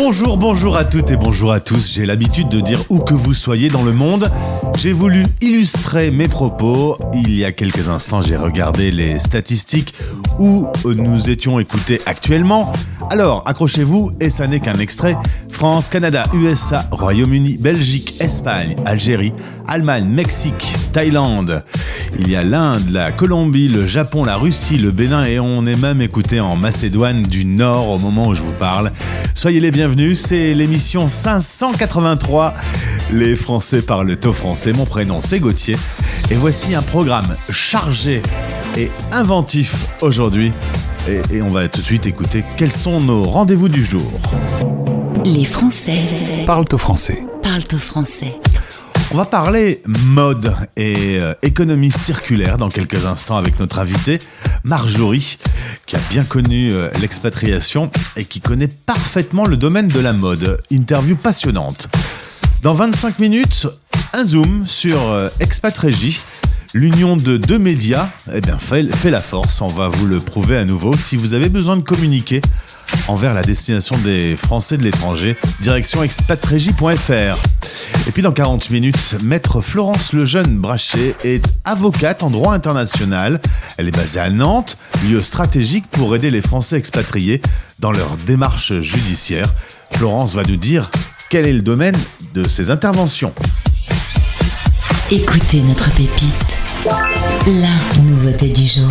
Bonjour, bonjour à toutes et bonjour à tous. J'ai l'habitude de dire où que vous soyez dans le monde. J'ai voulu illustrer mes propos. Il y a quelques instants, j'ai regardé les statistiques où nous étions écoutés actuellement. Alors, accrochez-vous, et ça n'est qu'un extrait. France, Canada, USA, Royaume-Uni, Belgique, Espagne, Algérie, Allemagne, Mexique, Thaïlande. Il y a l'Inde, la Colombie, le Japon, la Russie, le Bénin et on est même écouté en Macédoine du Nord au moment où je vous parle. Soyez les bienvenus, c'est l'émission 583. Les Français parlent au français. Mon prénom c'est Gauthier et voici un programme chargé et inventif aujourd'hui. Et, on va tout de suite écouter quels sont nos rendez-vous du jour. Les Français parlent au français. Parlent au français. On va parler mode et euh, économie circulaire dans quelques instants avec notre invité Marjorie, qui a bien connu euh, l'expatriation et qui connaît parfaitement le domaine de la mode. Interview passionnante. Dans 25 minutes, un zoom sur euh, Expatrégie L'union de deux médias eh bien, fait, fait la force, on va vous le prouver à nouveau. Si vous avez besoin de communiquer envers la destination des Français de l'étranger, direction expatrégie.fr. Et puis dans 40 minutes, maître Florence Lejeune Brachet est avocate en droit international. Elle est basée à Nantes, lieu stratégique pour aider les Français expatriés dans leur démarche judiciaire. Florence va nous dire quel est le domaine de ses interventions. Écoutez notre pépite. La nouveauté du jour.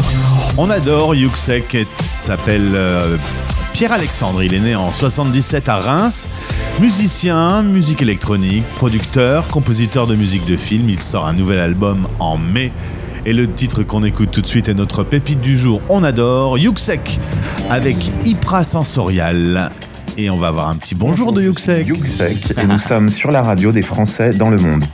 On adore Yuxek, s'appelle euh, Pierre-Alexandre. Il est né en 77 à Reims. Musicien, musique électronique, producteur, compositeur de musique de film. Il sort un nouvel album en mai. Et le titre qu'on écoute tout de suite est notre pépite du jour. On adore Yuxek avec Hypra Sensorial. Et on va avoir un petit bonjour de Yuxek. Yuxek, et nous sommes sur la radio des Français dans le monde.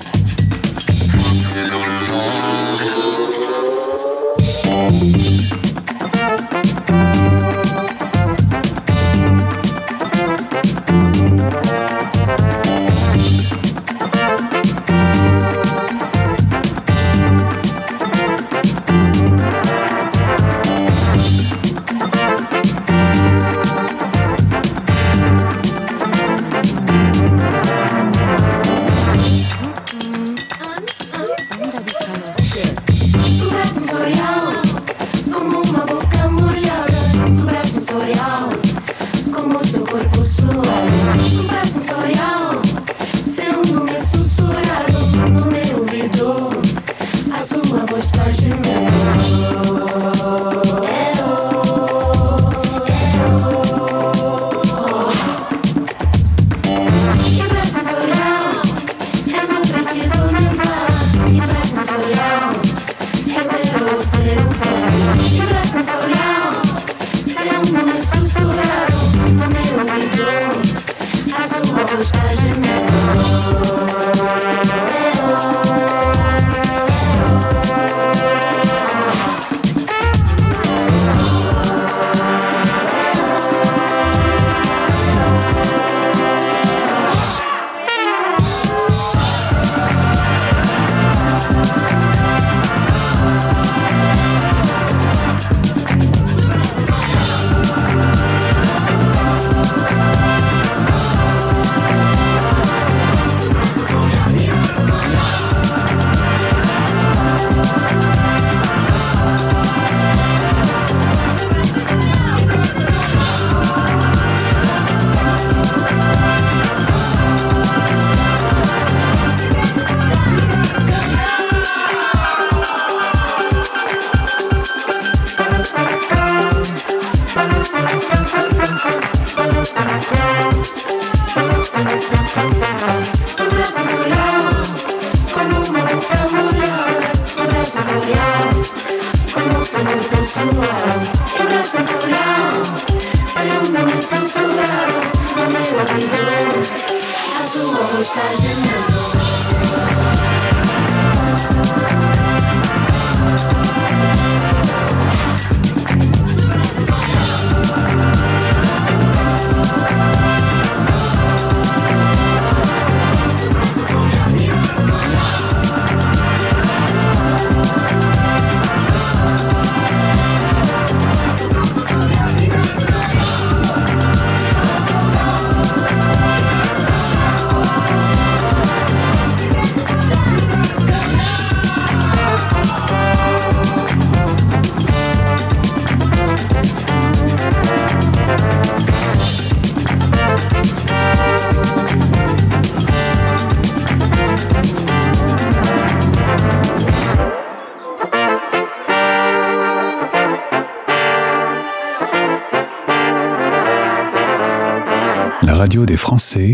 Radio des Français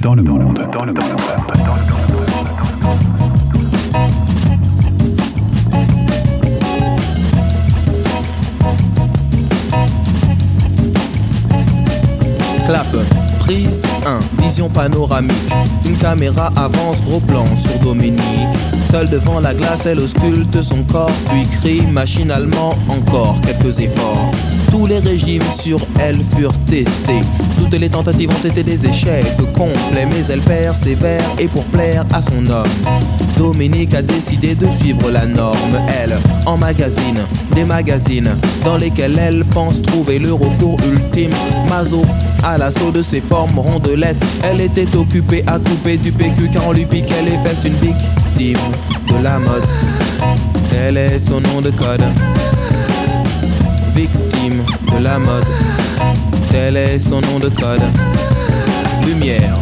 dans le monde. Clap. Prise 1, vision panoramique. Une caméra avance, gros plan sur Dominique. Seule devant la glace, elle ausculte son corps, puis crie machinalement encore quelques efforts. Tous les régimes sur elle furent testés. Toutes les tentatives ont été des échecs complets, mais elle persévère et pour plaire à son homme. Dominique a décidé de suivre la norme, elle, en magazine, des magazines dans lesquels elle pense trouver le recours ultime. Mazo à l'assaut de ses formes rondelettes. Elle était occupée à couper du PQ car on lui piquait les fesses une victime de la mode. Tel est son nom de code? Victime de la mode. Tel est son nom de code?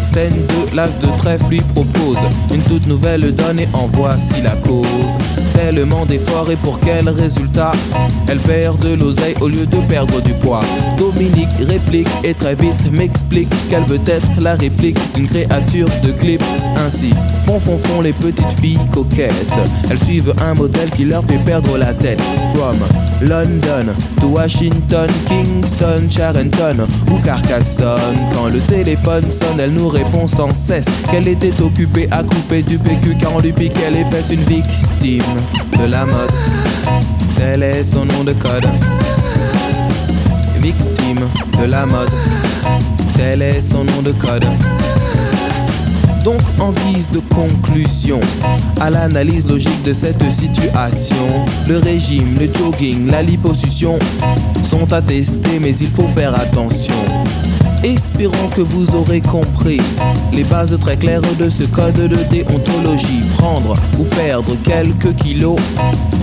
Scène de l'as de trèfle lui propose une toute nouvelle donne et en voici la cause. Tellement d'efforts et pour quel résultat? Elle perd de l'oseille au lieu de perdre du poids. Dominique réplique et très vite m'explique qu'elle veut être la réplique d'une créature de clip. Ainsi, font font font les petites filles coquettes. Elles suivent un modèle qui leur fait perdre la tête. From London to Washington, Kingston, Charenton ou Carcassonne. Quand le téléphone sonne, elle nous répond sans cesse qu'elle était occupée à couper du PQ car on lui piquait les fesses une victime de la mode. Tel est son nom de code. Victime de la mode. Tel est son nom de code. Donc en guise de conclusion à l'analyse logique de cette situation, le régime, le jogging, la liposuction sont attestés mais il faut faire attention. Espérons que vous aurez compris les bases très claires de ce code de déontologie. Prendre ou perdre quelques kilos,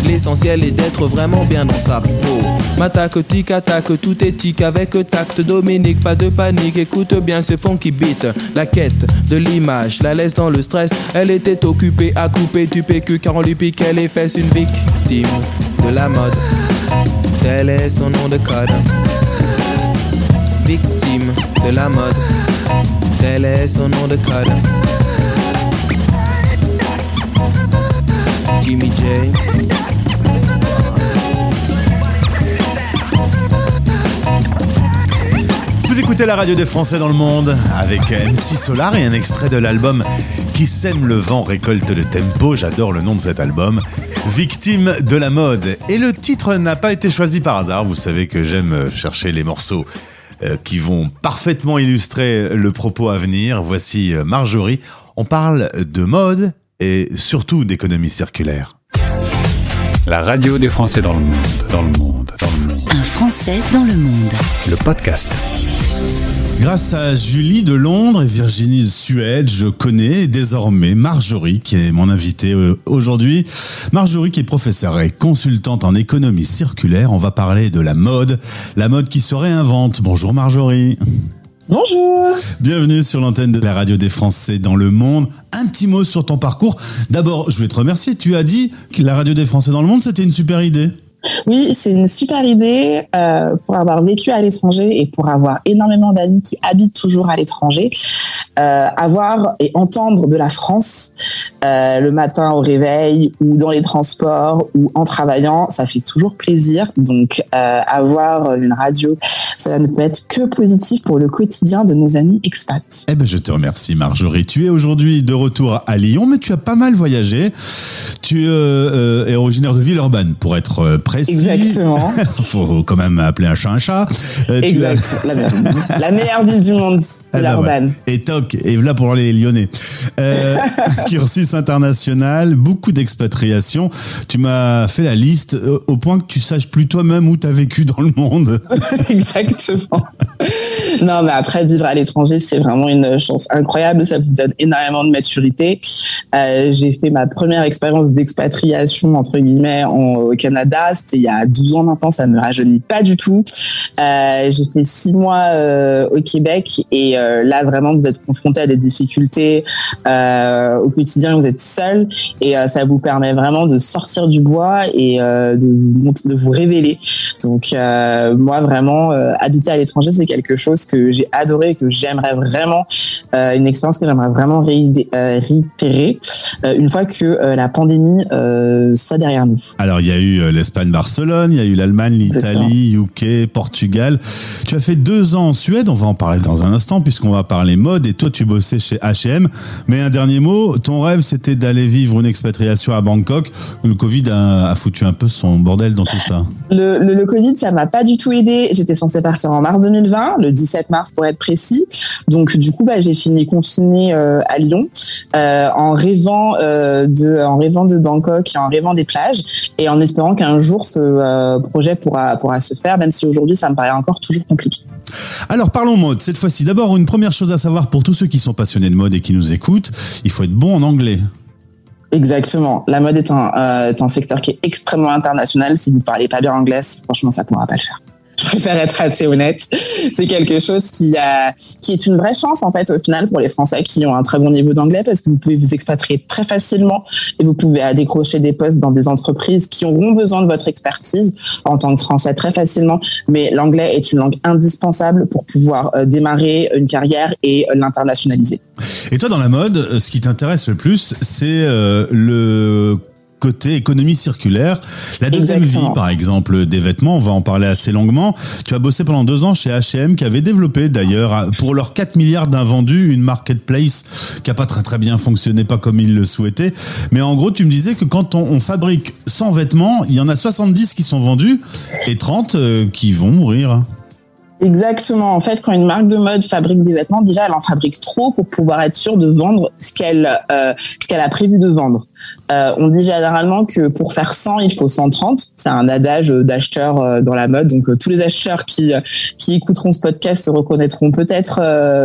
l'essentiel est d'être vraiment bien dans sa peau. M'attaque, tic, attaque, tout éthique avec tact. Dominique, pas de panique, écoute bien ce fond qui beat. La quête de l'image, la laisse dans le stress. Elle était occupée à couper du PQ car on lui piquait les fesses. Une victime de la mode, tel est son nom de code. Victime de la mode, tel est son nom de code. Jimmy J. Vous écoutez la radio des Français dans le monde avec MC Solar et un extrait de l'album Qui sème le vent récolte le tempo. J'adore le nom de cet album. Victime de la mode. Et le titre n'a pas été choisi par hasard. Vous savez que j'aime chercher les morceaux qui vont parfaitement illustrer le propos à venir. Voici euh, Marjorie. On parle de mode et surtout d'économie circulaire. La radio des Français dans le monde. Dans le monde. Dans le monde. Un Français dans le monde. Le podcast. Grâce à Julie de Londres et Virginie de Suède, je connais désormais Marjorie, qui est mon invitée euh, aujourd'hui. Marjorie, qui est professeure et consultante en économie circulaire. On va parler de la mode, la mode qui se réinvente. Bonjour Marjorie. Bonjour. Bienvenue sur l'antenne de la radio des Français dans le monde. Un petit mot sur ton parcours. D'abord, je vais te remercier. Tu as dit que la radio des Français dans le monde, c'était une super idée. Oui, c'est une super idée euh, pour avoir vécu à l'étranger et pour avoir énormément d'amis qui habitent toujours à l'étranger. Euh, avoir et entendre de la France euh, le matin au réveil ou dans les transports ou en travaillant, ça fait toujours plaisir. Donc avoir une radio, cela ne peut être que positif pour le quotidien de nos amis expats. Eh ben, je te remercie Marjorie. Tu es aujourd'hui de retour à Lyon, mais tu as pas mal voyagé. Tu es originaire de Villeurbanne, pour être précis. Exactement. Faut quand même appeler un chat un chat. Euh, tu exact. as- La, meilleure, la meilleure ville du monde, Ah. Et toc, et voilà pour les Lyonnais. Euh, cursus international, beaucoup d'expatriation. Tu m'as fait la liste euh, au point que tu saches plus toi-même où tu as vécu dans le monde. Exactement. non, mais après, vivre à l'étranger, c'est vraiment une chance incroyable. Ça vous donne énormément de maturité. Euh, j'ai fait ma première expérience d'expatriation entre guillemets au Canada, c'était il y a 12 ans maintenant, ça ne me rajeunit pas du tout. j'ai fait six mois au Québec et là vraiment vous êtes confronté à des difficultés au quotidien, vous êtes seul et ça vous permet vraiment de sortir du bois et de, de vous révéler. Donc moi vraiment habiter à l'étranger c'est quelque chose que j'ai adoré, que j'aimerais vraiment, une expérience que j'aimerais vraiment réitérer une fois que la pandémie soit derrière nous. Alors il y a eu l'Espagne, Barcelone, il y a eu l'Allemagne, l'Italie, UK, Portugal. Tu as fait deux ans en Suède, on va en parler dans un instant puisqu'on va parler mode et toi tu bossais chez H&M. Mais un dernier mot, ton rêve c'était d'aller vivre une expatriation à Bangkok. Le Covid a, foutu un peu son bordel dans tout ça. Le, le, Covid, ça m'a pas du tout aidé. J'étais censée partir en mars 2020, le 17 mars pour être précis. Donc du coup, bah, j'ai fini confinée euh, à Lyon euh, en rêvant euh, de, en rêvant de Bangkok et en rêvant des plages et en espérant qu'un jour ce projet pourra pourra se faire, même si aujourd'hui ça me paraît encore toujours compliqué. Alors parlons mode cette fois-ci. D'abord une première chose à savoir pour tous ceux qui sont passionnés de mode et qui nous écoutent, il faut être bon en anglais. Exactement. La mode est un, est un secteur qui est extrêmement international. Si vous ne parlez pas bien anglais, franchement, ça ne pourra pas le faire je préfère être assez honnête. C'est quelque chose qui, a, qui est une vraie chance, en fait, au final, pour les Français qui ont un très bon niveau d'anglais, parce que vous pouvez vous expatrier très facilement et vous pouvez décrocher des postes dans des entreprises qui auront besoin de votre expertise en tant que Français très facilement. Mais l'anglais est une langue indispensable pour pouvoir euh, démarrer une carrière et euh, l'internationaliser. Et toi, dans la mode, euh, ce qui t'intéresse le plus, c'est le côté économie circulaire. La deuxième vie, par exemple, des vêtements, on va en parler assez longuement. Tu as bossé pendant deux ans chez H&M, qui avait développé d'ailleurs, pour leurs 4 milliards d'invendus, une marketplace qui a pas très très bien fonctionné, pas comme ils le souhaitaient. Mais en gros, tu me disais que quand on, fabrique 100 vêtements, il y en a 70 qui sont vendus et 30 euh, qui vont mourir. Exactement. En fait, quand une marque de mode fabrique des vêtements, déjà, elle en fabrique trop pour pouvoir être sûre de vendre ce qu'elle euh, ce qu'elle a prévu de vendre. Euh, on dit généralement que pour faire 100, il faut 130. C'est un adage d'acheteurs euh, dans la mode. Donc, euh, tous les acheteurs qui, qui écouteront ce podcast se reconnaîtront peut-être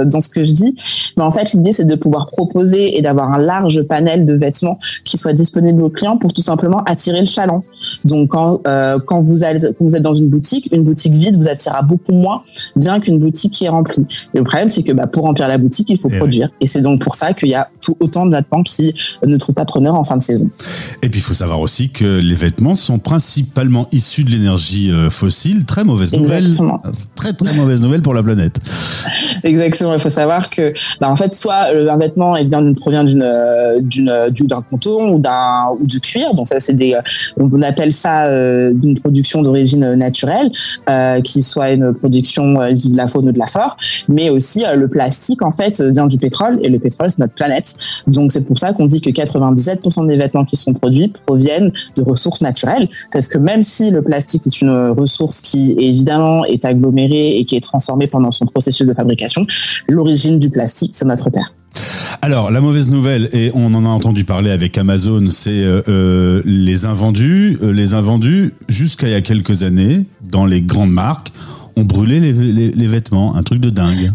dans ce que je dis. Mais en fait, l'idée, c'est de pouvoir proposer et d'avoir un large panel de vêtements qui soient disponibles aux clients pour tout simplement attirer le chaland. Donc, quand, quand, vous, allez, quand vous êtes dans une boutique, une boutique vide vous attirera beaucoup moins bien qu'une boutique qui est remplie. Et le problème, c'est que bah, pour remplir la boutique, il faut eh produire. Et c'est donc pour ça qu'il y a tout, autant de vêtements qui ne trouvent pas preneur en fin de saison. Et puis il faut savoir aussi que les vêtements sont principalement issus de l'énergie euh, fossile. Très mauvaise nouvelle. Très très mauvaise nouvelle pour la planète. Exactement. Il faut savoir que, bah, en fait, soit euh, un vêtement est bien, provient d'une euh, d'une d'un coton ou d'un ou du cuir. Donc ça, c'est des, on appelle ça une production d'origine naturelle, qui soit une production issue de la faune ou de la flore. Mais aussi le plastique, en fait, vient du pétrole et le pétrole, c'est notre planète. Donc c'est pour ça qu'on dit que 97% des vêtements qui sont produits proviennent de ressources naturelles, parce que même si le plastique est une ressource qui évidemment est agglomérée et qui est transformée pendant son processus de fabrication, l'origine du plastique, c'est notre terre. Alors, la mauvaise nouvelle, et on en a entendu parler avec Amazon, c'est euh, euh, les invendus. Euh, les invendus, jusqu'à il y a quelques années, dans les grandes marques, ont brûlé les vêtements. Un truc de dingue.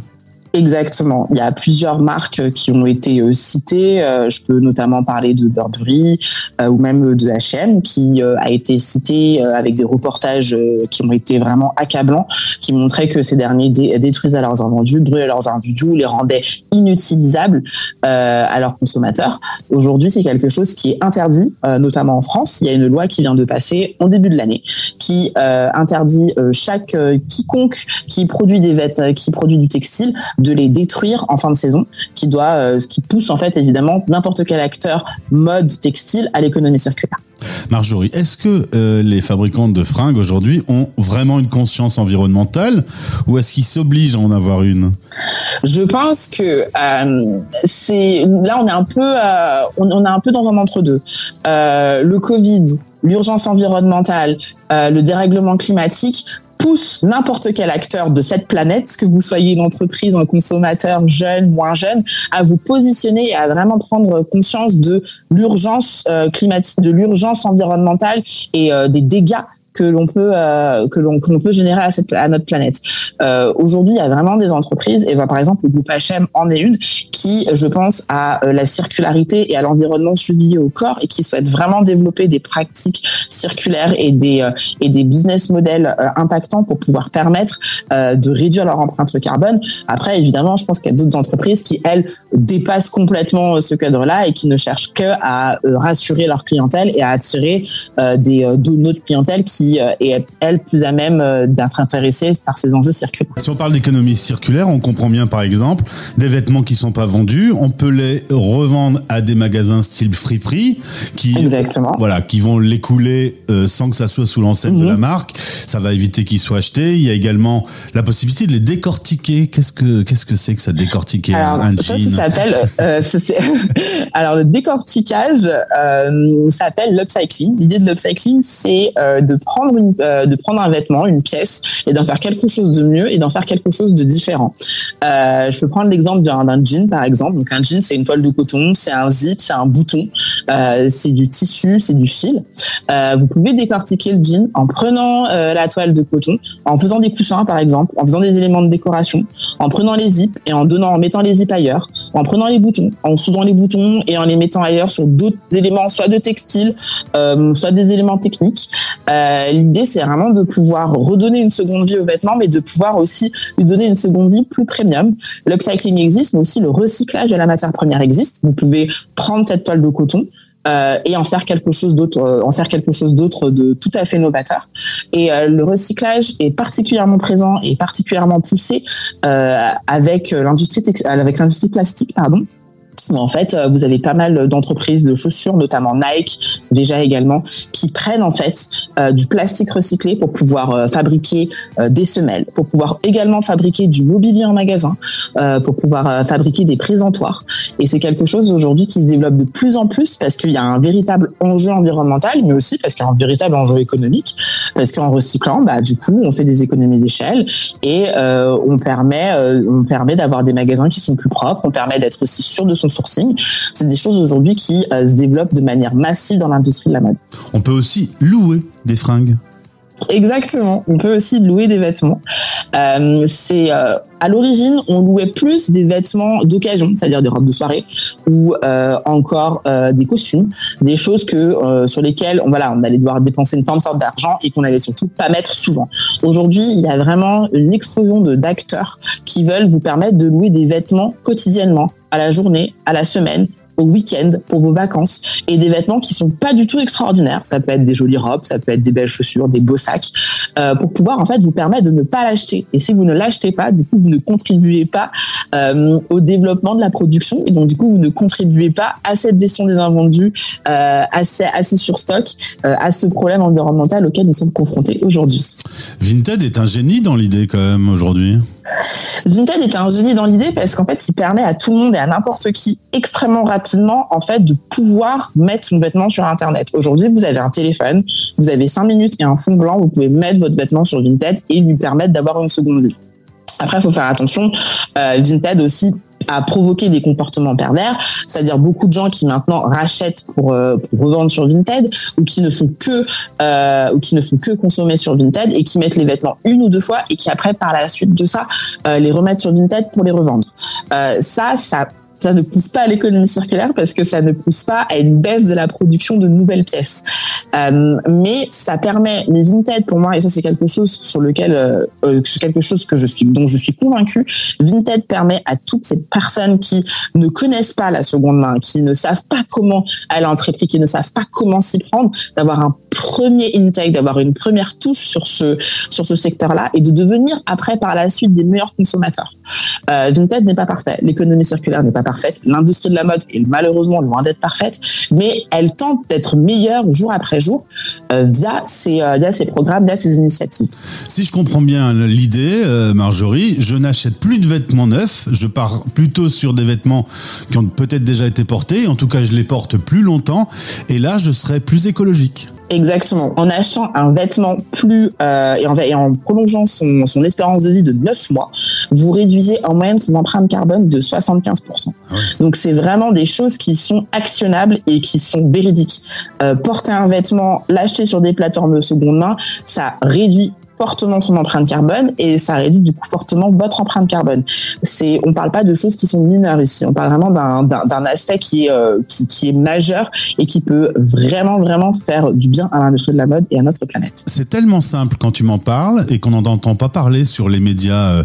Exactement. Il y a plusieurs marques qui ont été euh, citées. Euh, je peux notamment parler de Burberry euh, ou même de H&M qui a été cité avec des reportages qui ont été vraiment accablants, qui montraient que ces derniers détruisaient leurs invendus, brûlaient leurs invendus, les rendaient inutilisables à leurs consommateurs. Aujourd'hui, c'est quelque chose qui est interdit, notamment en France. Il y a une loi qui vient de passer en début de l'année qui interdit chaque quiconque qui produit des vêtements, qui produit du textile de les détruire en fin de saison, qui doit, euh, ce qui pousse en fait évidemment n'importe quel acteur mode textile à l'économie circulaire. Marjorie, est-ce que euh, les fabricants de fringues aujourd'hui ont vraiment une conscience environnementale ou est-ce qu'ils s'obligent à en avoir une? Je pense que euh, c'est là on est un peu on, est un peu dans un entre deux. le Covid, l'urgence environnementale, le dérèglement climatique pousse n'importe quel acteur de cette planète, que vous soyez une entreprise, un consommateur jeune, moins jeune, à vous positionner et à vraiment prendre conscience de l'urgence euh, climatique, de l'urgence environnementale et euh, des dégâts que l'on peut euh, que l'on peut générer à, cette, à notre planète. Euh, Aujourd'hui, il y a vraiment des entreprises, et ben, par exemple le groupe H&M en est une, qui, je pense, à euh, la circularité et à l'environnement suivi au corps et qui souhaite vraiment développer des pratiques circulaires et des euh, et des business models impactants pour pouvoir permettre de réduire leur empreinte carbone. Après, évidemment, je pense qu'il y a d'autres entreprises qui, elles, dépassent complètement ce cadre-là et qui ne cherchent que à rassurer leur clientèle et à attirer des de notre clientèle qui euh, est elle plus à même euh, d'être intéressée par ces enjeux circulaires. Si on parle d'économie circulaire, on comprend bien par exemple des vêtements qui sont pas vendus, on peut les revendre à des magasins style Friperie qui Exactement. voilà qui vont l'écouler euh, sans que ça soit sous l'enseigne de la mhm. marque. Ça va éviter qu'ils soient achetés. Il y a également la possibilité de les décortiquer. Qu'est-ce que qu'est-ce que c'est que ça décortiquer un jean? Ça, s'appelle alors le décortiquage euh, ça s'appelle l'upcycling. L'idée de l'upcycling c'est de prendre, euh, de prendre un vêtement, une pièce, et d'en faire quelque chose de mieux et d'en faire quelque chose de différent. Euh, je peux prendre l'exemple d'un jean, par exemple. Donc un jean, c'est une toile de coton, c'est un zip, c'est un bouton, euh, c'est du tissu, c'est du fil. vous pouvez décortiquer le jean en prenant la toile de coton, en faisant des coussins, par exemple, en faisant des éléments de décoration, en prenant les zips et en donnant, en mettant les zips ailleurs, en prenant les boutons, en soudant les boutons et en les mettant ailleurs sur d'autres éléments, soit de textile, soit des éléments techniques. L'idée, c'est vraiment de pouvoir redonner une seconde vie au vêtement, mais de pouvoir aussi lui donner une seconde vie plus premium. L'upcycling existe, mais aussi le recyclage de la matière première existe. Vous pouvez prendre cette toile de coton, euh, et en faire quelque chose d'autre, euh, en faire quelque chose d'autre de tout à fait novateur. Et le recyclage est particulièrement présent et particulièrement poussé avec l'industrie avec l'industrie plastique, pardon en fait, euh, vous avez pas mal d'entreprises de chaussures, notamment Nike, déjà également, qui prennent en fait euh, du plastique recyclé pour pouvoir euh, fabriquer des semelles, pour pouvoir également fabriquer du mobilier en magasin, pour pouvoir fabriquer des présentoirs. Et c'est quelque chose aujourd'hui qui se développe de plus en plus parce qu'il y a un véritable enjeu environnemental, mais aussi parce qu'il y a un véritable enjeu économique. Parce qu'en recyclant, bah, du coup, on fait des économies d'échelle et on permet, on permet d'avoir des magasins qui sont plus propres, on permet d'être aussi sûr de son sourcing. C'est des choses aujourd'hui qui euh, se développent de manière massive dans l'industrie de la mode. On peut aussi louer des fringues. Exactement. On peut aussi louer des vêtements. Euh, c'est euh, à l'origine, on louait plus des vêtements d'occasion, c'est-à-dire des robes de soirée ou encore des costumes, des choses que sur lesquelles on voilà, on allait devoir dépenser une forme sorte d'argent et qu'on allait surtout pas mettre souvent. Aujourd'hui, il y a vraiment une explosion de d'acteurs qui veulent vous permettre de louer des vêtements quotidiennement à la journée, à la semaine, au week-end pour vos vacances et des vêtements qui sont pas du tout extraordinaires. Ça peut être des jolies robes, ça peut être des belles chaussures, des beaux sacs, euh, pour pouvoir en fait vous permettre de ne pas l'acheter. Et si vous ne l'achetez pas, du coup vous ne contribuez pas euh, au développement de la production et donc du coup vous ne contribuez pas à cette gestion des invendus, euh, à, ces, à ce surstock, euh, à ce problème environnemental auquel nous sommes confrontés aujourd'hui. Vinted est un génie dans l'idée quand même aujourd'hui. Vinted est un génie dans l'idée parce qu'en fait il permet à tout le monde et à n'importe qui extrêmement rapidement en fait de pouvoir mettre son vêtement sur internet. Aujourd'hui, vous avez un téléphone, vous avez cinq minutes et un fond blanc, vous pouvez mettre votre vêtement sur Vinted et lui permettre d'avoir une seconde vie. Après, il faut faire attention. Euh, Vinted aussi a provoqué des comportements pervers, c'est-à-dire beaucoup de gens qui maintenant rachètent pour, euh, revendre sur Vinted ou qui ne font que euh, ou qui ne font que consommer sur Vinted et qui mettent les vêtements une ou deux fois et qui après par la suite de ça les remettent sur Vinted pour les revendre. ça, ça ça ne pousse pas à l'économie circulaire parce que ça ne pousse pas à une baisse de la production de nouvelles pièces. Euh, mais ça permet, mais Vinted pour moi, et ça c'est quelque chose sur lequel, euh, euh quelque chose que je suis, dont je suis convaincue, Vinted permet à toutes ces personnes qui ne connaissent pas la seconde main, qui ne savent pas comment aller entrepris, qui ne savent pas comment s'y prendre, d'avoir un premier intake, d'avoir une première touche sur ce sur ce secteur-là et de devenir après par la suite des meilleurs consommateurs. Euh, Vinted n'est pas parfait, l'économie circulaire n'est pas parfaite, l'industrie de la mode est malheureusement loin d'être parfaite, mais elle tente d'être meilleure jour après jour euh, via ces euh, via ces programmes, via ces initiatives. Si je comprends bien l'idée, euh, Marjorie, je n'achète plus de vêtements neufs, je pars plutôt sur des vêtements qui ont peut-être déjà été portés, en tout cas je les porte plus longtemps, et là je serai plus écologique. Exactement. En achetant un vêtement plus euh, et, en, et, en, prolongeant son, son, espérance de vie de 9 mois, vous réduisez en moyenne son empreinte carbone de 75%. Ah Donc c'est vraiment des choses qui sont actionnables et qui sont véridiques. Euh, porter un vêtement, l'acheter sur des plateformes de seconde main, ça réduit fortement son empreinte carbone et ça réduit du coup fortement votre empreinte carbone. C'est, on parle pas de choses qui sont mineures ici. On parle vraiment d'un aspect qui est, euh, qui, est majeur et qui peut vraiment, vraiment faire du bien à l'industrie de la mode et à notre planète. C'est tellement simple quand tu m'en parles et qu'on n'en entend pas parler sur les médias euh,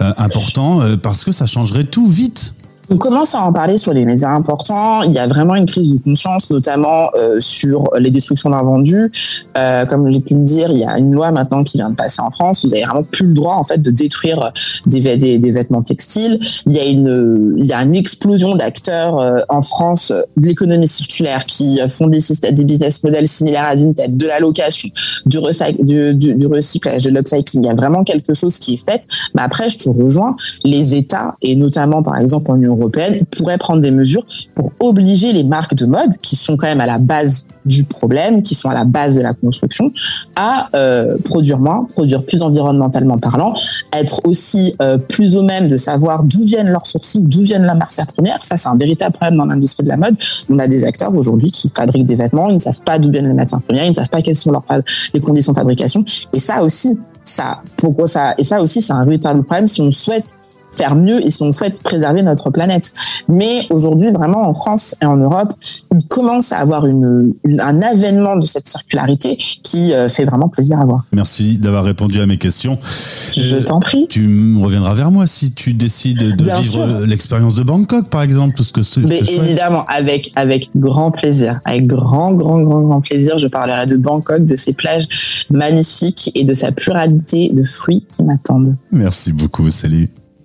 euh, importants parce que ça changerait tout vite. On commence à en parler sur les médias importants. Il y a vraiment une prise de conscience, notamment euh, sur les destructions d'invendus. Euh, comme j'ai pu le dire, il y a une loi maintenant qui vient de passer en France. Vous avez vraiment plus le droit en fait de détruire des, des, des vêtements textiles. Il y a une, il y a une explosion d'acteurs euh, en France de l'économie circulaire qui font des systèmes, des business models similaires à Vinted, de la location, du, du, du, recyclage, de l'upcycling. Il y a vraiment quelque chose qui est fait. Mais après, je te rejoins. Les États et notamment par exemple en Union européenne pourrait prendre des mesures pour obliger les marques de mode, qui sont quand même à la base du problème, qui sont à la base de la construction, à euh, produire moins, produire plus environnementalement parlant, être aussi euh, plus au même de savoir d'où viennent leurs sourcils, d'où viennent la matière première. Ça, c'est un véritable problème dans l'industrie de la mode. On a des acteurs aujourd'hui qui fabriquent des vêtements, ils ne savent pas d'où viennent les matières premières, ils ne savent pas quelles sont leurs, les conditions de fabrication. Et ça aussi, ça, pourquoi ça, et ça aussi, c'est un véritable problème si on souhaite faire mieux et si on souhaite préserver notre planète. Mais aujourd'hui, vraiment, en France et en Europe, il commence à avoir une, un avènement de cette circularité qui euh, fait vraiment plaisir à voir. Merci d'avoir répondu à mes questions. Je euh, t'en prie. Tu reviendras vers moi si tu décides de vivre l'expérience de Bangkok, par exemple, tout ce que c'est. Évidemment, avec, avec grand plaisir. Avec grand, grand, grand, grand plaisir, je parlerai de Bangkok, de ses plages magnifiques et de sa pluralité de fruits qui m'attendent. Merci beaucoup. Salut.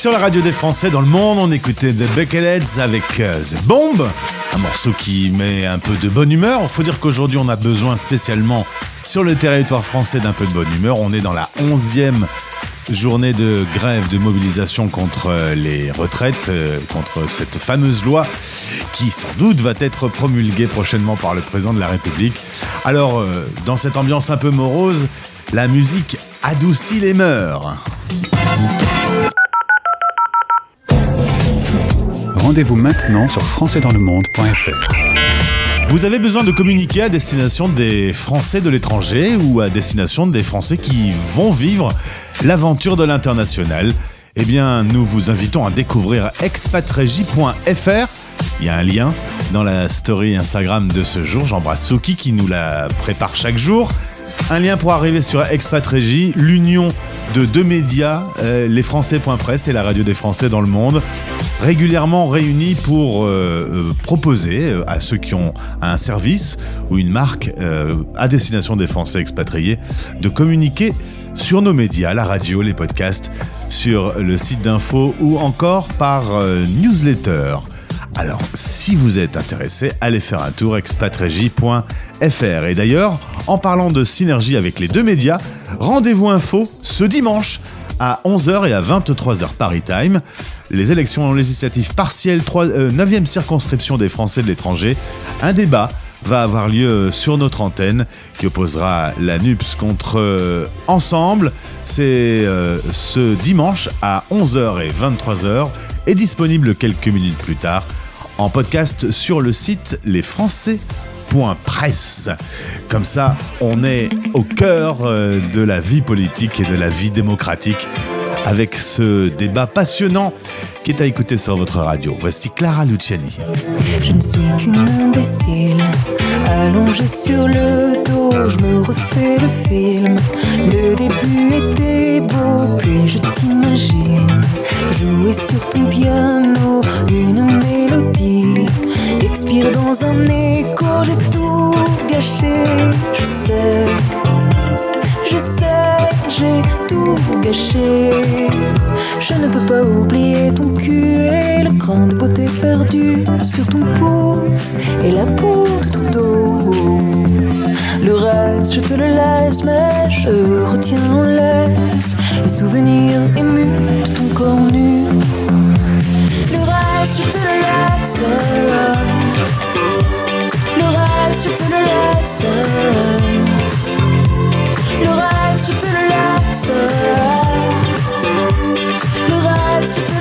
Sur la radio des Français dans le monde, on écoutait The Bucketheads avec euh, The Bomb, un morceau qui met un peu de bonne humeur. Il faut dire qu'aujourd'hui, on a besoin spécialement sur le territoire français d'un peu de bonne humeur. On est dans la 11e journée de grève, de mobilisation contre euh, les retraites, euh, contre cette fameuse loi qui sans doute va être promulguée prochainement par le président de la République. Alors, dans cette ambiance un peu morose, la musique adoucit les mœurs. Rendez-vous maintenant sur françaisdanslemonde.fr. Vous avez besoin de communiquer à destination des Français de l'étranger ou à destination des Français qui vont vivre l'aventure de l'international? Eh bien, nous vous invitons à découvrir expatregie.fr. Il y a un lien dans la story Instagram de ce jour. J'embrasse Soki qui nous la prépare chaque jour. Un lien pour arriver sur Expatrégie, l'union de deux médias, euh, les Français.press et la radio des Français dans le monde, régulièrement réunis pour euh, euh, proposer euh, à ceux qui ont un service ou une marque à destination des Français expatriés de communiquer sur nos médias, la radio, les podcasts, sur le site d'info ou encore par newsletter. Alors, si vous êtes intéressé, allez faire un tour expatregie.fr. Et d'ailleurs, en parlant de synergie avec les deux médias, rendez-vous info ce dimanche à 11h et à 23h Paris Time. Les élections législatives partielles, 3, 9e circonscription des Français de l'étranger. Un débat va avoir lieu sur notre antenne qui opposera la NUPS contre euh, Ensemble. C'est euh, ce dimanche à 11h et 23h et disponible quelques minutes plus tard en podcast sur le site lesfrançais.presse. Comme ça, on est au cœur euh, de la vie politique et de la vie démocratique avec ce débat passionnant qui est à écouter sur votre radio. Voici Clara Luciani. Je ne suis qu'une imbécile, allongée sur le dos, je me refais le film. Le début était beau, puis je t'imagine jouer sur ton piano une mélodie. Expire dans un écho, j'ai tout gâché, je sais. Je sais, j'ai tout gâché. Je ne peux pas oublier ton cul et le cran de beauté perdu sur ton pouce et la peau de ton dos. Le reste, je te le laisse, mais je retiens en laisse le souvenir ému de ton corps nu. Le reste, je te le laisse. Le reste, je te le laisse. Le je te.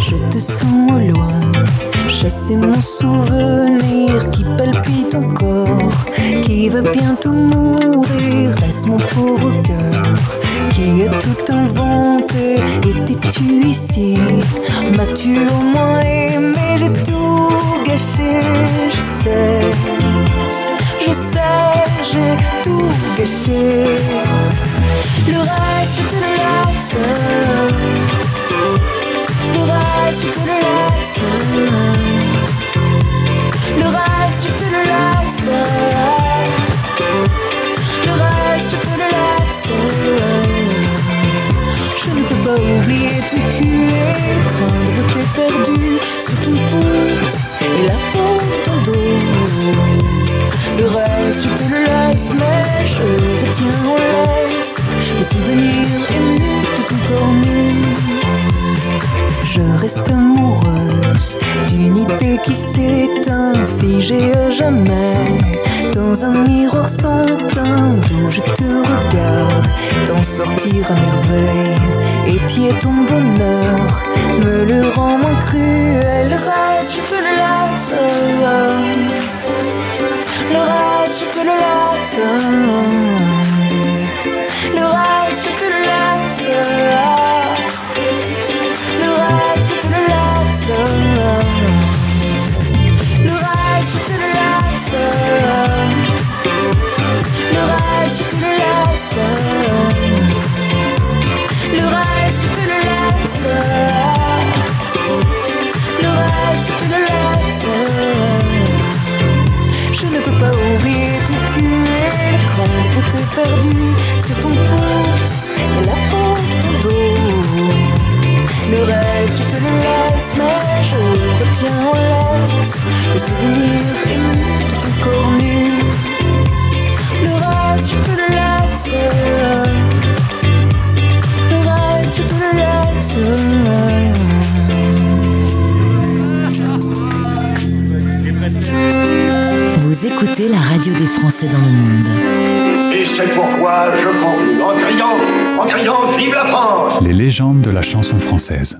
Je te sens loin, chasser mon souvenir qui palpite encore, qui va bientôt mourir. Laisse mon pauvre cœur qui a tout inventé. Étais-tu ici? M'as-tu au moins aimé? J'ai tout gâché, je sais. Je sais, j'ai tout gâché. Le reste, je te le laisse. Le reste, je te le laisse. Le reste, je te le laisse. Le reste, je te le laisse. Je ne peux pas oublier ton cul et le crin de beauté perdu sur ton pouce et la peau de ton dos. Le reste, je te le laisse, mais je retiens en laisse le souvenir ému de corps nu. Je reste amoureuse d'une idée qui s'éteint, figée à jamais, dans un miroir sans teint d'où je te regarde, t'en sortir à merveille, épier ton bonheur, me le rend moins cruel. Reste, je te le laisse. Le je te le laisse. Le je te le laisse. Le je te laisse. Je te laisse. Des photos perdues sur ton pouce et la peau de ton dos. Le reste, je te le laisse, mais je retiens en laisse le souvenir ému de ton corps nu. Le reste, je te le laisse. Le reste, je te le laisse. Vous écoutez la radio des Français dans le monde. Et c'est pourquoi je cours en criant, en criant Vive la France Les légendes de la chanson française.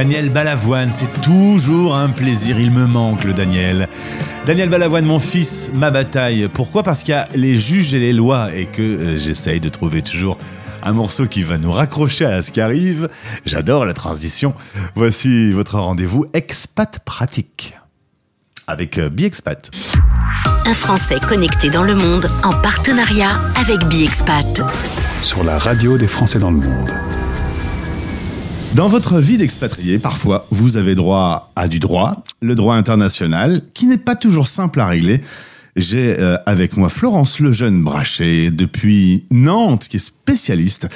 Daniel Balavoine. C'est toujours un plaisir. Il me manque le Daniel. Daniel Balavoine, mon fils, ma bataille. Pourquoi? Parce qu'il y a les juges et les lois et que euh, j'essaye de trouver toujours un morceau qui va nous raccrocher à ce qui arrive. J'adore la transition. Voici votre rendez-vous expat pratique avec euh, BiExpat. Un Français connecté dans le monde en partenariat avec BiExpat. Sur la radio des Français dans le monde. Dans votre vie d'expatrié, parfois, vous avez droit à du droit, le droit international, qui n'est pas toujours simple à régler. J'ai euh, avec moi Florence Lejeune Brachet, depuis Nantes, qui est spécialiste.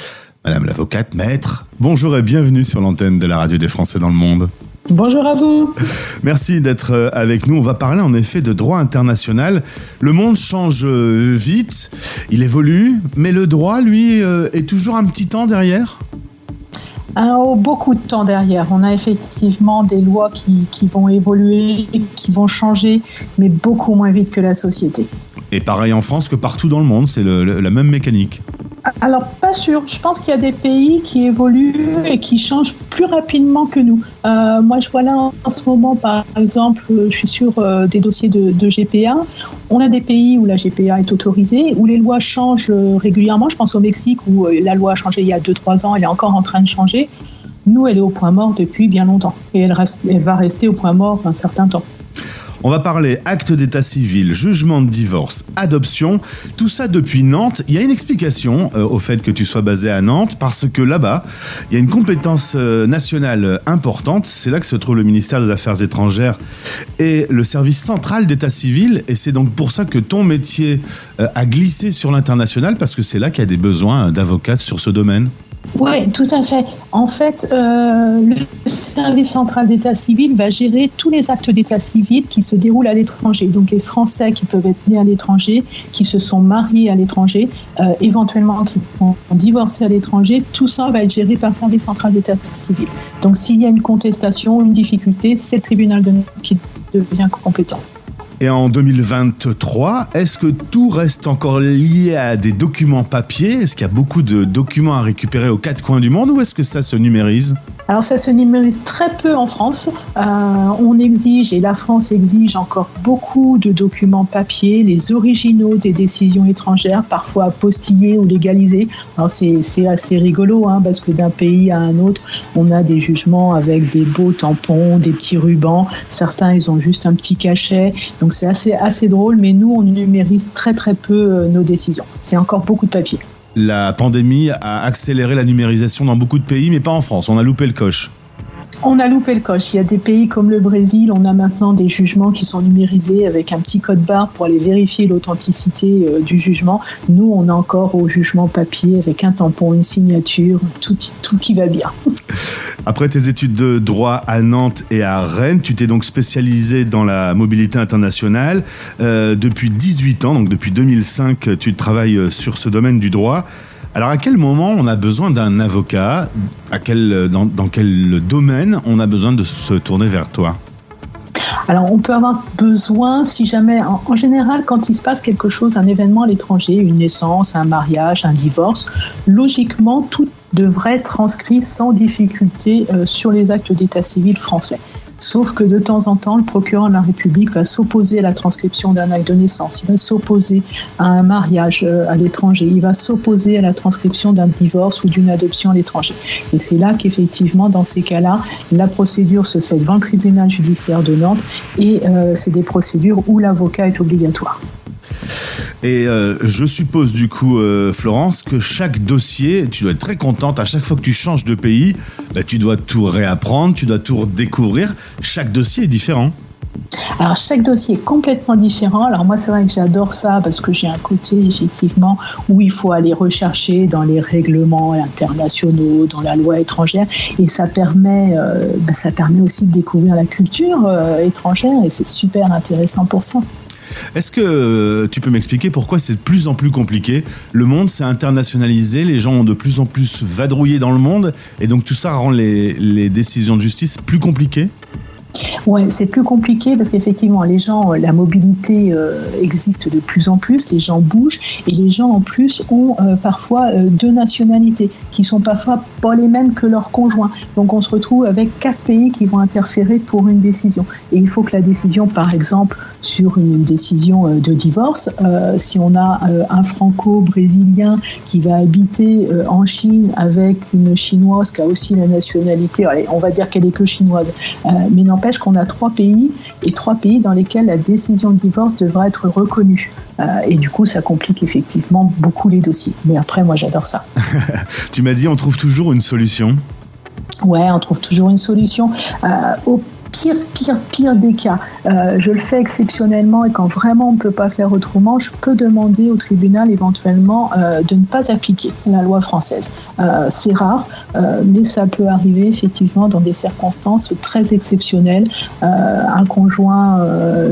Madame l'avocate, maître, bonjour et bienvenue sur l'antenne de la radio des Français dans le monde. Bonjour à vous. Merci d'être euh, avec nous. On va parler en effet de droit international. Le monde change euh, vite, il évolue, mais le droit, lui, est toujours un petit temps derrière? Ah, oh, beaucoup de temps derrière. On a effectivement des lois qui, qui vont évoluer, qui vont changer, mais beaucoup moins vite que la société. Et pareil en France que partout dans le monde, c'est la même mécanique. Alors, pas sûr. Je pense qu'il y a des pays qui évoluent et qui changent plus rapidement que nous. Euh, moi, je vois là en, ce moment, par exemple, euh, je suis sur euh, des dossiers de, GPA. On a des pays où la GPA est autorisée, où les lois changent régulièrement. Je pense au Mexique où la loi a changé il y a 2-3 ans, elle est encore en train de changer. Nous, elle est au point mort depuis bien longtemps. Et elle va rester au point mort un certain temps. On va parler acte d'état civil, jugement de divorce, adoption, tout ça depuis Nantes. Il y a une explication euh, au fait que tu sois basé à Nantes parce que là-bas, il y a une compétence euh, nationale importante. C'est là que se trouve le ministère des Affaires étrangères et le service central d'état civil. Et c'est donc pour ça que ton métier euh, a glissé sur l'international parce que c'est là qu'il y a des besoins d'avocats sur ce domaine. Oui, tout à fait. En fait, euh, le service central d'état civil va gérer tous les actes d'état civil qui se déroulent à l'étranger. Donc les Français qui peuvent être nés à l'étranger, qui se sont mariés à l'étranger, euh, éventuellement qui ont divorcé à l'étranger, tout ça va être géré par le service central d'état civil. Donc s'il y a une contestation, une difficulté, c'est le tribunal de qui devient compétent. Et en 2023, est-ce que tout reste encore lié à des documents papier? Est-ce qu'il y a beaucoup de documents à récupérer aux quatre coins du monde ou est-ce que ça se numérise? Alors ça se numérise très peu en France. Euh, on exige, et la France exige encore beaucoup de documents papier, les originaux des décisions étrangères, parfois postillés ou légalisés. Alors c'est assez rigolo, hein, parce que d'un pays à un autre, on a des jugements avec des beaux tampons, des petits rubans. Certains, ils ont juste un petit cachet. C'est assez, assez drôle, mais nous, on numérise très très peu euh, nos décisions. C'est encore beaucoup de papier. La pandémie a accéléré la numérisation dans beaucoup de pays, mais pas en France. On a loupé le coche. On a loupé le coche. Il y a des pays comme le Brésil, on a maintenant des jugements qui sont numérisés avec un petit code barre pour aller vérifier l'authenticité euh, du jugement. Nous, on a encore au jugement papier avec un tampon, une signature, tout, tout qui va bien. Après tes études de droit à Nantes et à Rennes, tu t'es donc spécialisé dans la mobilité internationale. Euh, depuis 18 ans, donc depuis 2005, tu travailles euh, sur ce domaine du droit. Alors à quel moment on a besoin d'un avocat? À quel, dans, dans quel domaine on a besoin de se tourner vers toi? Alors, on peut avoir besoin, si jamais, en, en, général, quand il se passe quelque chose, un événement à l'étranger, une naissance, un mariage, un divorce, logiquement, tout devrait être transcrit sans difficulté euh, sur les actes d'état civil français. Sauf que de temps en temps, le procureur de la République va s'opposer à la transcription d'un acte de naissance, il va s'opposer à un mariage euh, à l'étranger, il va s'opposer à la transcription d'un divorce ou d'une adoption à l'étranger. Et c'est là qu'effectivement, dans ces cas-là, la procédure se fait devant le tribunal judiciaire de Nantes et euh, c'est des procédures où l'avocat est obligatoire. Et euh, je suppose du coup, euh, Florence, que chaque dossier, tu dois être très contente à chaque fois que tu changes de pays, bah, tu dois tout réapprendre, tu dois tout redécouvrir. Chaque dossier est différent. Alors chaque dossier est complètement différent. Alors moi c'est vrai que j'adore ça parce que j'ai un côté effectivement où il faut aller rechercher dans les règlements internationaux, dans la loi étrangère et ça permet, euh, bah, ça permet aussi de découvrir la culture étrangère et c'est super intéressant pour ça. Est-ce que euh, tu peux m'expliquer pourquoi c'est de plus en plus compliqué? Le monde s'est internationalisé, les gens ont de plus en plus vadrouillé dans le monde, et donc tout ça rend les, les décisions de justice plus compliquées? Ouais, c'est plus compliqué parce qu'effectivement, les gens, la mobilité euh, existe de plus en plus, les gens bougent et les gens en plus ont euh, parfois euh, deux nationalités qui sont parfois pas les mêmes que leurs conjoints. Donc on se retrouve avec quatre pays qui vont interférer pour une décision. Et il faut que la décision, par exemple, sur une décision euh, de divorce, euh, si on a euh, un franco-brésilien qui va habiter euh, en Chine avec une chinoise qui a aussi la nationalité, allez, on va dire qu'elle est que chinoise, euh, mais n'empêche qu'on a trois pays et trois pays dans lesquels la décision de divorce devra être reconnue. Euh, et du coup, ça complique effectivement beaucoup les dossiers. Mais après, moi, j'adore ça. tu m'as dit, on trouve toujours une solution. Ouais, on trouve toujours une solution. Euh, au pire, pire, pire des cas, euh, je le fais exceptionnellement et quand vraiment on ne peut pas faire autrement, je peux demander au tribunal éventuellement euh, de ne pas appliquer la loi française. Euh, c'est rare, mais ça peut arriver effectivement dans des circonstances très exceptionnelles. Un conjoint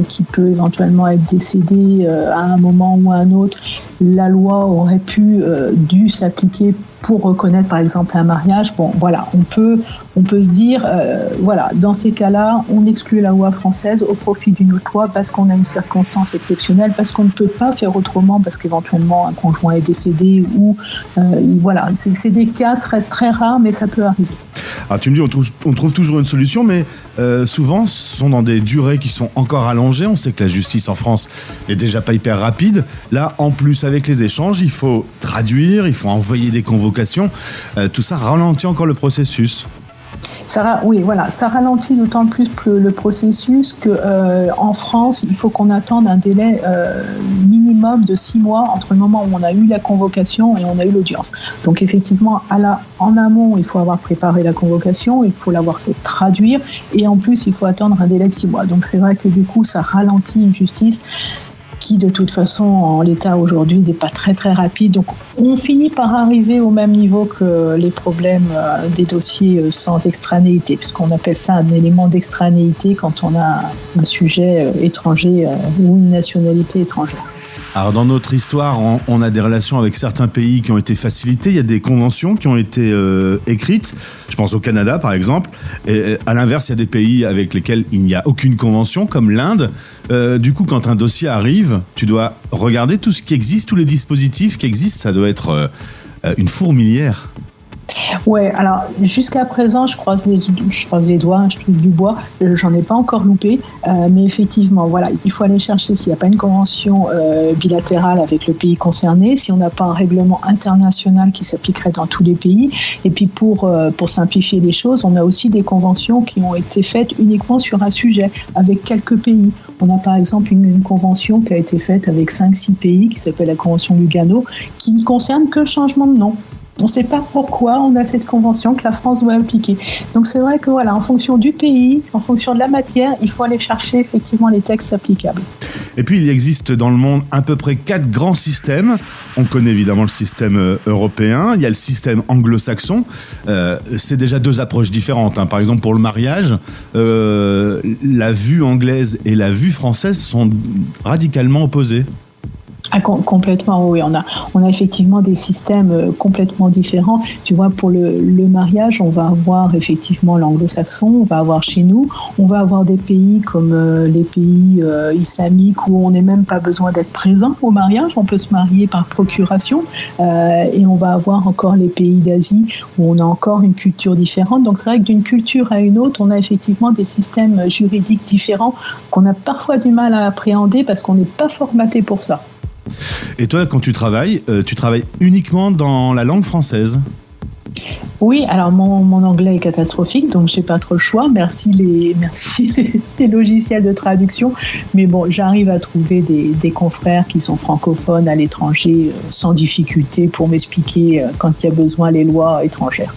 qui peut éventuellement être décédé à un moment ou à un autre, la loi aurait pu, dû s'appliquer pour reconnaître par exemple un mariage. Bon, voilà, on peut, on peut se dire, euh, voilà, dans ces cas-là, on exclut la loi française au profit d'une autre loi parce qu'on a une circonstance exceptionnelle, parce qu'on ne peut pas faire autrement, parce qu'éventuellement un conjoint est décédé ou euh, voilà, c'est des cas très très rares, mais ça peut arriver. Alors tu me dis, on trouve, on trouve toujours une solution, mais euh, souvent, ce sont dans des durées qui sont encore allongées. On sait que la justice en France est déjà pas hyper rapide. Là, en plus, avec les échanges, il faut traduire, il faut envoyer des convocations. Euh, tout ça ralentit encore le processus. Ça, oui, voilà, ça ralentit d'autant plus le, le processus que euh, en France, il faut qu'on attende un délai euh, minimum de six mois entre le moment où on a eu la convocation et on a eu l'audience. Donc effectivement, à la, en amont, il faut avoir préparé la convocation, il faut l'avoir fait traduire et en plus, il faut attendre un délai de six mois. Donc c'est vrai que du coup, ça ralentit une justice qui de toute façon en l'état aujourd'hui n'est pas très très rapide. Donc on finit par arriver au même niveau que les problèmes euh, des dossiers euh, sans extranéité, puisqu'on appelle ça un élément d'extranéité quand on a un sujet euh, étranger ou une nationalité étrangère. Alors dans notre histoire, on, on a des relations avec certains pays qui ont été facilitées. Il y a des conventions qui ont été euh, écrites. Je pense au Canada par exemple. Et à l'inverse, il y a des pays avec lesquels il n'y a aucune convention, comme l'Inde. Euh, du coup, quand un dossier arrive, tu dois regarder tout ce qui existe, tous les dispositifs qui existent. Ça doit être euh, euh, une fourmilière. Ouais, alors jusqu'à présent, je croise les, croise les doigts, je touche du bois, euh, j'en ai pas encore loupé, euh, mais effectivement, voilà, il faut aller chercher s'il n'y a pas une convention euh, bilatérale avec le pays concerné, si on n'a pas un règlement international qui s'appliquerait dans tous les pays, et puis pour, pour simplifier les choses, on a aussi des conventions qui ont été faites uniquement sur un sujet, avec quelques pays. On a par exemple une, une convention qui a été faite avec 5-6 pays, qui s'appelle la convention Lugano, qui ne concerne que le changement de nom. On ne sait pas pourquoi on a cette convention que la France doit appliquer. Donc c'est vrai que voilà, en fonction du pays, en fonction de la matière, il faut aller chercher effectivement les textes applicables. Et puis, il existe dans le monde à peu près quatre grands systèmes. On connaît évidemment le système euh, européen, il y a le système anglo-saxon. Euh, c'est déjà deux approches différentes. hein. Par exemple, pour le mariage, euh, la vue anglaise et la vue française sont radicalement opposées. Ah, com- complètement, oui. On a, on a effectivement des systèmes euh, complètement différents. Tu vois, pour le, le mariage, on va avoir effectivement l'anglo-saxon, on va avoir chez nous, on va avoir des pays comme euh, les pays euh, islamiques où on n'est même pas besoin d'être présent au mariage, on peut se marier par procuration. Euh, et on va avoir encore les pays d'Asie où on a encore une culture différente. Donc c'est vrai que d'une culture à une autre, on a effectivement des systèmes juridiques différents qu'on a parfois du mal à appréhender parce qu'on n'est pas formaté pour ça. Et toi, quand tu travailles, euh, tu travailles uniquement dans la langue française. Oui, alors mon, anglais est catastrophique, donc j'ai pas trop le choix. Merci les, merci les, les logiciels de traduction. Mais bon, j'arrive à trouver des, des confrères qui sont francophones à l'étranger euh, sans difficulté pour m'expliquer euh, quand il y a besoin les lois étrangères.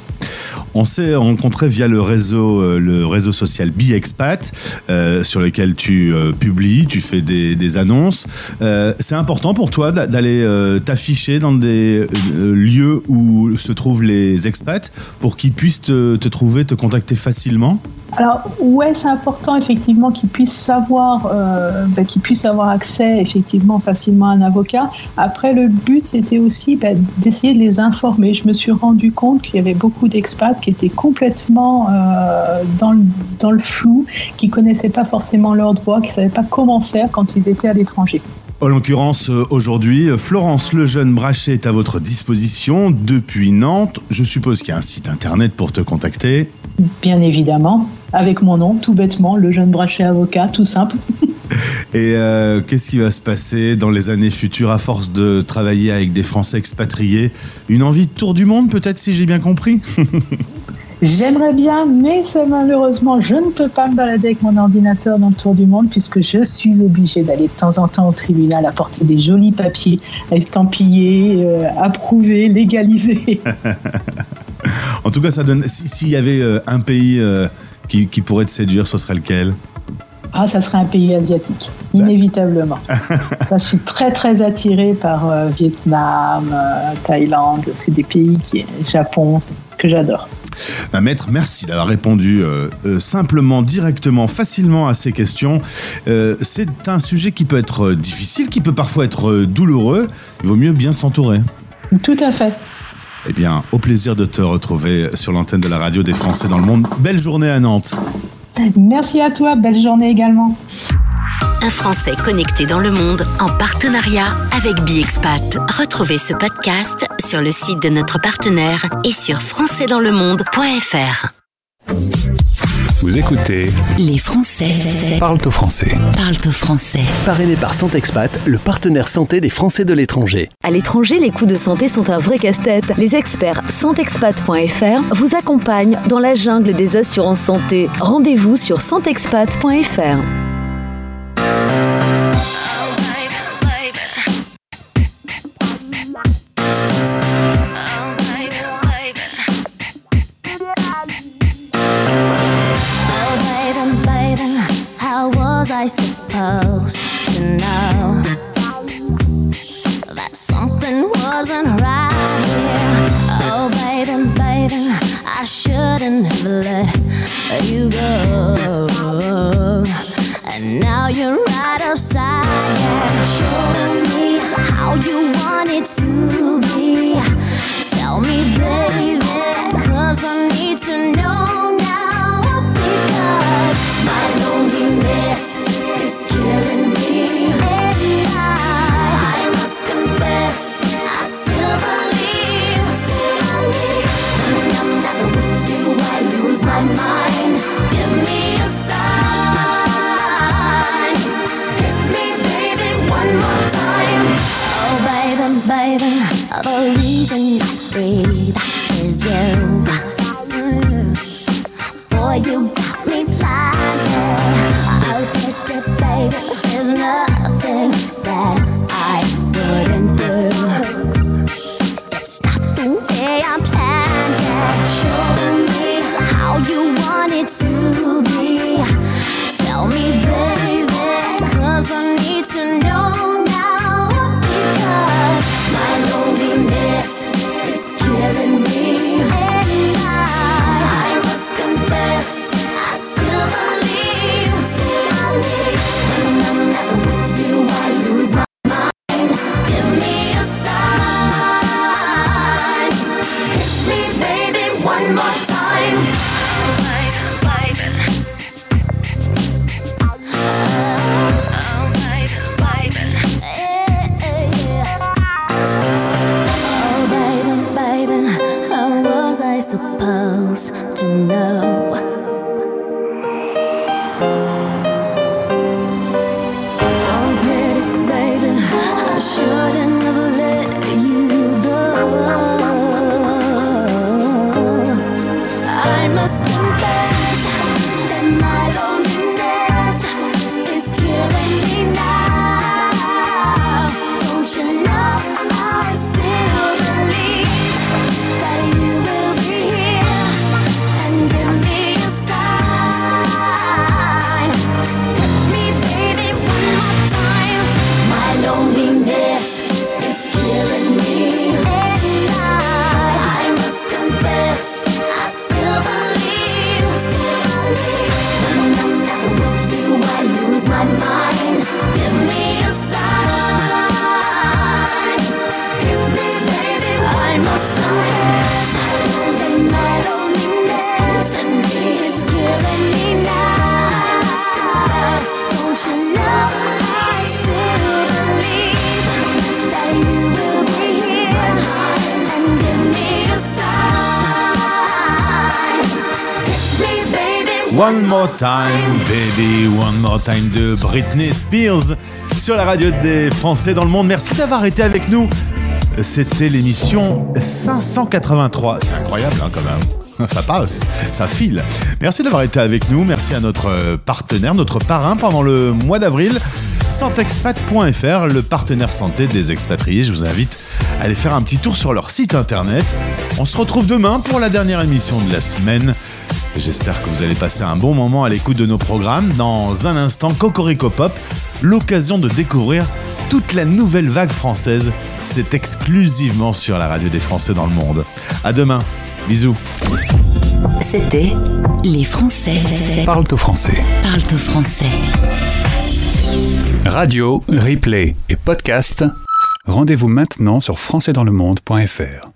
On s'est rencontré via le réseau, euh, le réseau social BiExpat, euh, sur lequel tu euh, publies, tu fais des, annonces. Euh, c'est important pour toi d'a- d'aller t'afficher dans des lieux où se trouvent les expats pour qu'ils puissent te, trouver, te contacter facilement? Alors ouais, c'est important effectivement qu'ils puissent savoir, bah, qu'ils puissent avoir accès effectivement facilement à un avocat. Après, le but c'était aussi bah, d'essayer de les informer. Je me suis rendu compte qu'il y avait beaucoup d'expats qui étaient complètement euh, dans, le, dans le flou, qui connaissaient pas forcément leurs droits, qui savaient pas comment faire quand ils étaient à l'étranger. En l'occurrence, euh, aujourd'hui, euh, Florence Lejeune Brachet est à votre disposition depuis Nantes. Je suppose qu'il y a un site internet pour te contacter. Bien évidemment, avec mon nom, tout bêtement, le jeune brachet avocat, tout simple. Et euh, qu'est-ce qui va se passer dans les années futures à force de travailler avec des Français expatriés? Une envie de tour du monde peut-être si j'ai bien compris? J'aimerais bien, mais malheureusement, je ne peux pas me balader avec mon ordinateur dans le tour du monde puisque je suis obligée d'aller de temps en temps au tribunal apporter des jolis papiers estampillés, euh, approuvés, légalisés. En tout cas, ça donne. si- S'il y avait euh, un pays euh, qui, qui pourrait te séduire, ce serait lequel? Ah, ça serait un pays asiatique, inévitablement. ça, je suis très très attirée par euh, Vietnam, euh, Thaïlande. C'est des pays qui, Japon, que j'adore. Bah, maître, merci d'avoir répondu euh, euh, simplement, directement, facilement à ces questions. Euh, c'est un sujet qui peut être difficile, qui peut parfois être douloureux. Il vaut mieux bien s'entourer. Tout à fait. Eh bien, au plaisir de te retrouver sur l'antenne de la radio des Français dans le monde. Belle journée à Nantes. Merci à toi, belle journée également. Un Français connecté dans le monde en partenariat avec BiExpat. Retrouvez ce podcast sur le site de notre partenaire et sur françaisdanslemonde.fr. Vous écoutez Les Français Parle au français. parlent au français. Parrainé par Santexpat, le partenaire santé des Français de l'étranger. À l'étranger, les coûts de santé sont un vrai casse-tête. Les experts santexpat.fr vous accompagnent dans la jungle des assurances santé. Rendez-vous sur santexpat.fr. supposed to know that something wasn't right here? Oh, baby, baby, I shouldn't have let you go. And now you're right outside, yeah. Show me how you want it to be. Tell me, baby, cause I need to know baby, the reason I breathe is you. Boy, you More Time, Baby, One More Time de Britney Spears sur la radio des Français dans le monde. Merci d'avoir été avec nous. C'était l'émission 583. C'est incroyable hein, quand même. Ça passe, ça file. Merci d'avoir été avec nous. Merci à notre euh, partenaire, notre parrain pendant le mois d'avril. Santexpat.fr, le partenaire santé des expatriés. Je vous invite à aller faire un petit tour sur leur site internet. On se retrouve demain pour la dernière émission de la semaine. J'espère que vous allez passer un bon moment à l'écoute de nos programmes. Dans un instant, Cocorico Pop, l'occasion de découvrir toute la nouvelle vague française. C'est exclusivement sur la radio des Français dans le monde. À demain. Bisous. C'était Les Français. Parle au français. Parle au français. Radio, replay et podcast. Rendez-vous maintenant sur françaisdanslemonde.fr.